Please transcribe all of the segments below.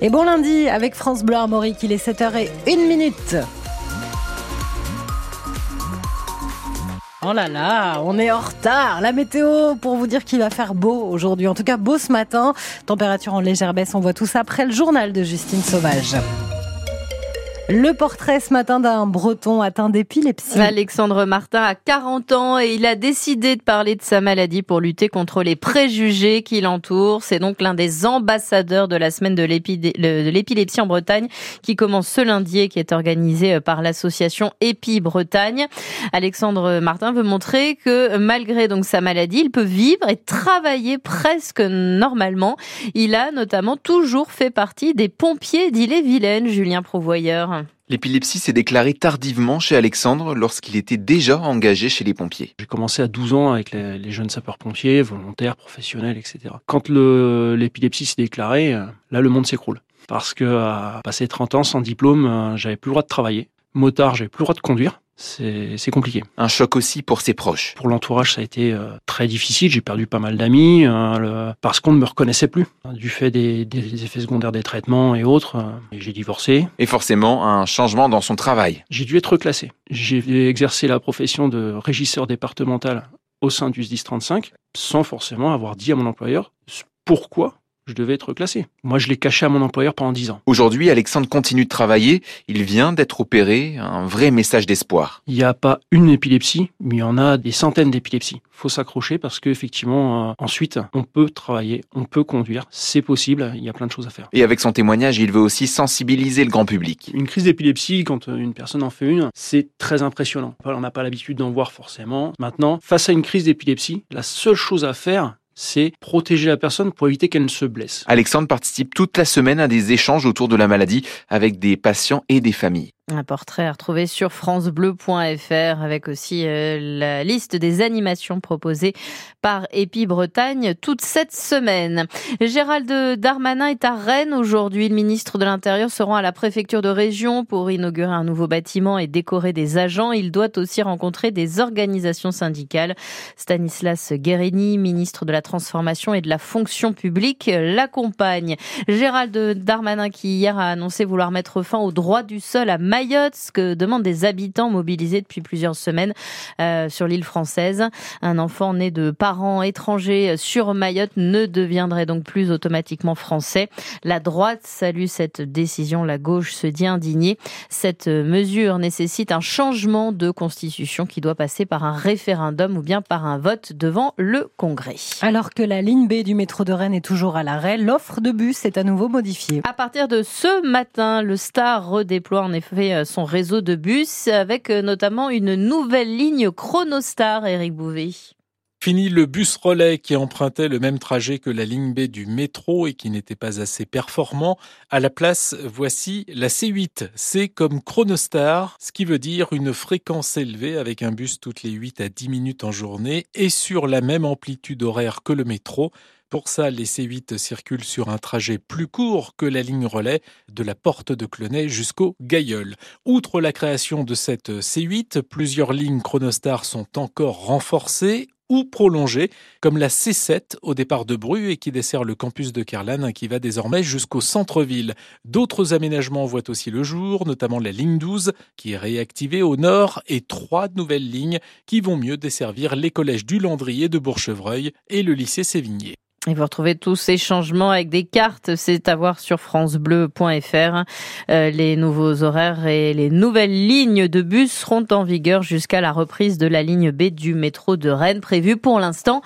Et bon lundi avec France Bleu Armorique, il est 7h01 minute. Oh là là, on est en retard. La météo pour vous dire qu'il va faire beau aujourd'hui. En tout cas, beau ce matin. Température en légère baisse. On voit tout ça après le journal de Justine Sauvage. Le portrait ce matin d'un breton atteint d'épilepsie. Alexandre Martin a 40 ans et il a décidé de parler de sa maladie pour lutter contre les préjugés qui l'entourent. C'est donc l'un des ambassadeurs de la semaine de l'épilepsie en Bretagne qui commence ce lundi et qui est organisé par l'association Épi Bretagne. Alexandre Martin veut montrer que malgré donc sa maladie, il peut vivre et travailler presque normalement. Il a notamment toujours fait partie des pompiers d'Ille-et-Vilaine, Julien Provoyeur. L'épilepsie s'est déclarée tardivement chez Alexandre lorsqu'il était déjà engagé chez les pompiers. J'ai commencé à 12 ans avec les, jeunes sapeurs-pompiers, volontaires, professionnels, etc. Quand l'épilepsie s'est déclarée, euh, là le monde s'écroule. Parce que à passer 30 ans sans diplôme, euh, j'avais plus le droit de travailler. Motard, j'avais plus le droit de conduire c'est compliqué. Un choc aussi pour ses proches. Pour l'entourage, ça a été euh, très difficile. J'ai perdu pas mal d'amis euh, parce qu'on ne me reconnaissait plus du fait des, effets secondaires des traitements et autres. Euh, j'ai divorcé. Et forcément, un changement dans son travail. J'ai dû être reclassé. J'ai exercé la profession de régisseur départemental au sein du SDIS 35 sans forcément avoir dit à mon employeur pourquoi je devais être classé. Moi, je l'ai caché à mon employeur pendant dix ans. Aujourd'hui, Alexandre continue de travailler. Il vient d'être opéré. Un vrai message d'espoir. Il n'y a pas une épilepsie, mais il y en a des centaines d'épilepsies. faut s'accrocher parce qu'effectivement, euh, ensuite, on peut travailler, on peut conduire. C'est possible. Il y a plein de choses à faire. Et avec son témoignage, il veut aussi sensibiliser le grand public. Une crise d'épilepsie, quand une personne en fait une, c'est très impressionnant. On n'a pas l'habitude d'en voir forcément. Maintenant, face à une crise d'épilepsie, la seule chose à faire, c'est protéger la personne pour éviter qu'elle ne se blesse. Alexandre participe toute la semaine à des échanges autour de la maladie avec des patients et des familles. Un portrait à retrouver sur francebleu.fr avec aussi euh, la liste des animations proposées par Épi Bretagne toute cette semaine. Gérald Darmanin est à Rennes aujourd'hui. Le ministre de l'Intérieur se rend à la préfecture de région pour inaugurer un nouveau bâtiment et décorer des agents. Il doit aussi rencontrer des organisations syndicales. Stanislas Guérini, ministre de la Transformation et de la Fonction publique, l'accompagne. Gérald Darmanin qui hier a annoncé vouloir mettre fin au droit du sol à Mayotte, ce que demandent des habitants mobilisés depuis plusieurs semaines euh, sur l'île française. Un enfant né de parents étrangers sur Mayotte ne deviendrait donc plus automatiquement français. La droite salue cette décision, la gauche se dit indignée. Cette mesure nécessite un changement de constitution qui doit passer par un référendum ou bien par un vote devant le Congrès. Alors que la ligne B du métro de Rennes est toujours à l'arrêt, l'offre de bus est à nouveau modifiée. À partir de ce matin, le Star redéploie en effet euh, son réseau de bus avec euh, notamment une nouvelle ligne Chronostar, Eric Bouvet. Fini le bus relais qui empruntait le même trajet que la ligne B du métro et qui n'était pas assez performant. À la place, voici la C8. C'est comme Chronostar, ce qui veut dire une fréquence élevée avec un bus toutes les 8 à 10 minutes en journée et sur la même amplitude horaire que le métro. Pour ça, les C8 circulent sur un trajet plus court que la ligne relais de la porte de Clenay jusqu'au Gailleul. Outre la création de cette C8, plusieurs lignes Chronostar sont encore renforcées ou prolongées, comme la C7 au départ de Bru et qui dessert le campus de Kerlan qui va désormais jusqu'au centre-ville. D'autres aménagements voient aussi le jour, notamment la ligne 12 qui est réactivée au nord et trois nouvelles lignes qui vont mieux desservir les collèges du Landry et de Bourchevreuil et le lycée Sévigné. Et vous retrouvez tous ces changements avec des cartes, c'est à voir sur francebleu.fr. Euh, les nouveaux horaires et les nouvelles lignes de bus seront en vigueur jusqu'à la reprise de la ligne B du métro de Rennes, prévue pour l'instant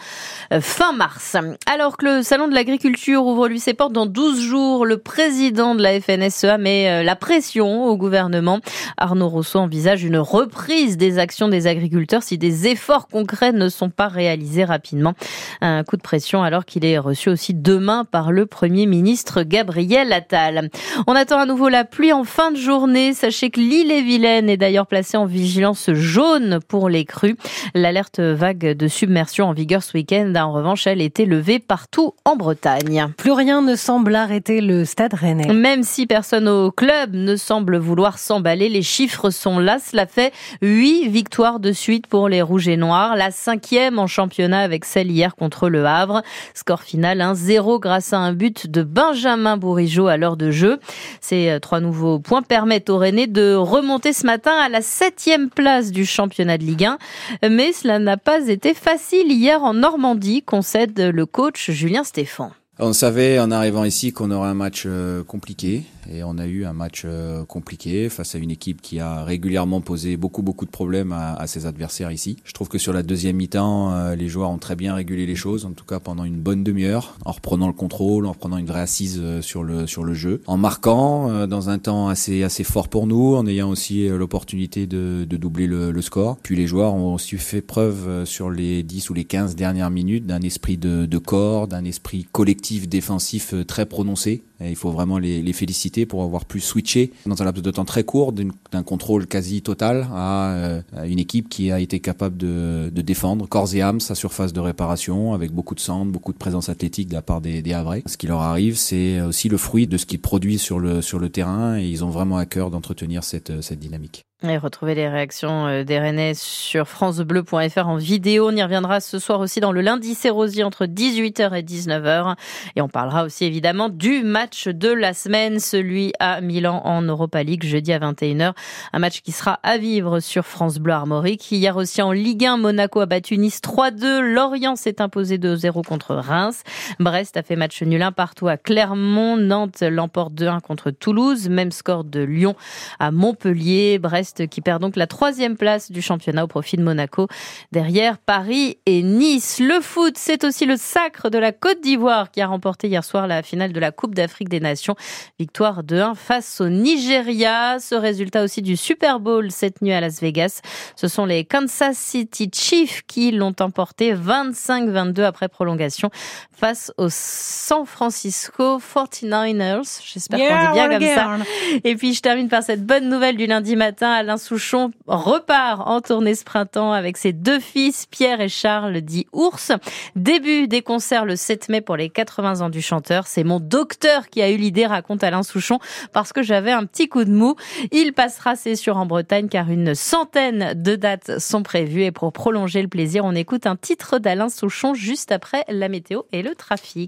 euh, fin mars. Alors que le Salon de l'agriculture ouvre lui ses portes dans 12 jours, le président de la FNSEA met euh, la pression au gouvernement. Arnaud Rousseau envisage une reprise des actions des agriculteurs si des efforts concrets ne sont pas réalisés rapidement. Un coup de pression alors qu'il est reçu aussi demain par le Premier ministre Gabriel Attal. On attend à nouveau la pluie en fin de journée. Sachez que l'île et Vilaine est d'ailleurs placée en vigilance jaune pour les crues. L'alerte vague de submersion en vigueur ce week-end a en revanche, elle été levée partout en Bretagne. Plus rien ne semble arrêter le stade rennais. Même si personne au club ne semble vouloir s'emballer, les chiffres sont là. Cela fait huit victoires de suite pour les Rouges et Noirs, la cinquième en championnat avec celle hier contre le Havre. Score score final 1-0 grâce à un but de Benjamin Bourigeau à l'heure de jeu. Ces euh, trois nouveaux points permettent aux Rennais de remonter ce matin à la septième place du championnat de Ligue 1. Mais cela n'a pas été facile hier en Normandie, concède le coach Julien Stéphan. On savait en arrivant ici qu'on aurait un match euh, compliqué et on a eu un match euh, compliqué face à une équipe qui a régulièrement posé beaucoup beaucoup de problèmes à, ses adversaires ici. Je trouve que sur la deuxième mi-temps, euh, les joueurs ont très bien régulé les choses, en tout cas pendant une bonne demi-heure, en reprenant le contrôle, en reprenant une vraie assise sur le sur le jeu, en marquant dans un temps assez assez fort pour nous, en ayant aussi l'opportunité de, de doubler le, le, score. Puis les joueurs ont aussi fait preuve sur les 10 ou les 15 dernières minutes d'un esprit de, de corps, d'un esprit collectif défensif euh, très prononcé. Il faut vraiment les, féliciter pour avoir pu switcher dans un laps de temps très court d'un contrôle quasi total euh, à, une équipe qui a été capable de, défendre corps et âme sa surface de réparation avec beaucoup de centre, beaucoup de présence athlétique de la part des, des Havrais. Ce qui leur arrive, c'est aussi le fruit de ce qu'ils produisent sur le, terrain et ils ont vraiment à cœur d'entretenir cette, dynamique. Et retrouvez les réactions euh, des Rennais sur francebleu.fr en vidéo. On y reviendra ce soir aussi dans le lundi Rosier entre 18h et 19h. Et on parlera aussi évidemment du match de la semaine, celui à Milan en Europa League, jeudi à 21h. Un match qui sera à vivre sur France Bleu Armorique. Hier aussi en Ligue 1, Monaco a battu Nice 3-2. Lorient s'est imposé 2-0 contre Reims. Brest a fait match nul un partout à Clermont. Nantes l'emporte 2-1 contre Toulouse. Même score de Lyon à Montpellier. Brest qui perd donc la troisième place du championnat au profit de Monaco. Derrière Paris et Nice. Le foot, c'est aussi le sacre de la Côte d'Ivoire qui a remporté hier soir la finale de la Coupe d'Afrique des Nations. Victoire de 1 face au Nigeria. Ce résultat aussi du Super Bowl cette nuit à Las Vegas. Ce sont les Kansas City Chiefs qui l'ont emporté 25-22 après prolongation face aux San Francisco 49ers. J'espère qu'on dit bien comme ça. Et puis je termine par cette bonne nouvelle du lundi matin. Alain Souchon repart en tournée ce printemps avec ses deux fils, Pierre et Charles, dit Ours. Début des concerts le 7 mai pour les 80 ans du chanteur. C'est mon docteur qui a eu l'idée, raconte Alain Souchon, parce que j'avais un petit coup de mou. Il passera, c'est sûr, en Bretagne, car une centaine de dates sont prévues. Et pour prolonger le plaisir, on écoute un titre d'Alain Souchon juste après la météo et le trafic.